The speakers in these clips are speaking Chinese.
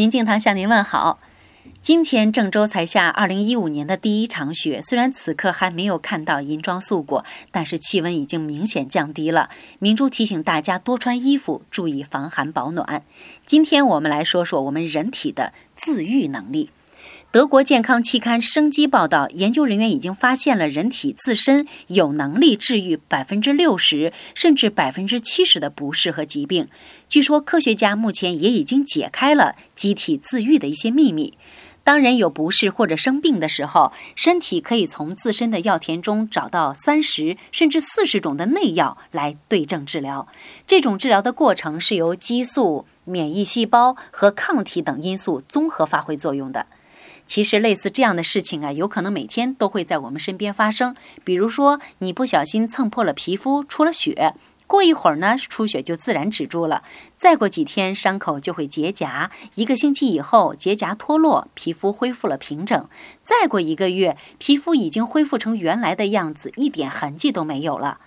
明镜堂向您问好。今天郑州才下二零一五年的第一场雪，虽然此刻还没有看到银装素裹，但是气温已经明显降低了。明珠提醒大家多穿衣服，注意防寒保暖。今天我们来说说我们人体的自愈能力。德国健康期刊《生机》报道，研究人员已经发现了人体自身有能力治愈百分之六十甚至百分之七十的不适和疾病。据说，科学家目前也已经解开了机体自愈的一些秘密。当人有不适或者生病的时候，身体可以从自身的药田中找到三十甚至四十种的内药来对症治疗。这种治疗的过程是由激素、免疫细胞和抗体等因素综合发挥作用的。其实类似这样的事情啊，有可能每天都会在我们身边发生。比如说，你不小心蹭破了皮肤，出了血，过一会儿呢，出血就自然止住了。再过几天，伤口就会结痂，一个星期以后，结痂脱落，皮肤恢复了平整。再过一个月，皮肤已经恢复成原来的样子，一点痕迹都没有了。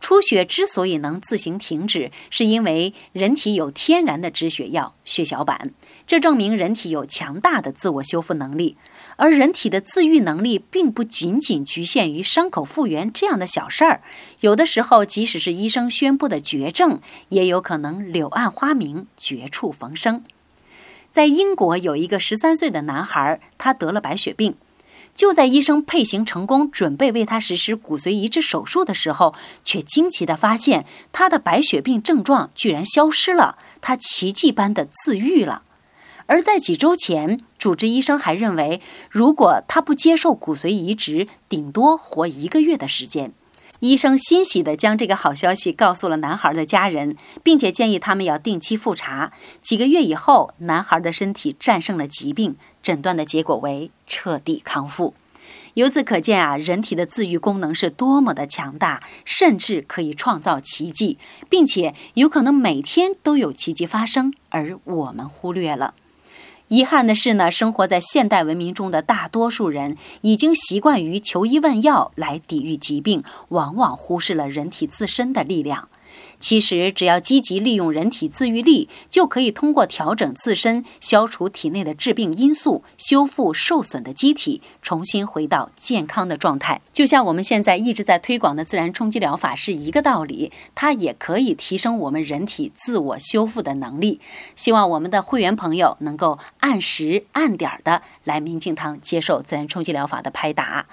出血之所以能自行停止，是因为人体有天然的止血药血小板，这证明人体有强大的自我修复能力。而人体的自愈能力并不仅仅局限于伤口复原这样的小事儿，有的时候即使是医生宣布的绝症，也有可能柳暗花明、绝处逢生。在英国有一个十三岁的男孩，他得了白血病。就在医生配型成功，准备为他实施骨髓移植手术的时候，却惊奇地发现他的白血病症状居然消失了，他奇迹般的自愈了。而在几周前，主治医生还认为，如果他不接受骨髓移植，顶多活一个月的时间。医生欣喜地将这个好消息告诉了男孩的家人，并且建议他们要定期复查。几个月以后，男孩的身体战胜了疾病。诊断的结果为彻底康复，由此可见啊，人体的自愈功能是多么的强大，甚至可以创造奇迹，并且有可能每天都有奇迹发生，而我们忽略了。遗憾的是呢，生活在现代文明中的大多数人已经习惯于求医问药来抵御疾病，往往忽视了人体自身的力量。其实，只要积极利用人体自愈力，就可以通过调整自身、消除体内的致病因素、修复受损的机体，重新回到健康的状态。就像我们现在一直在推广的自然冲击疗法是一个道理，它也可以提升我们人体自我修复的能力。希望我们的会员朋友能够按时按点的来明镜堂接受自然冲击疗法的拍打。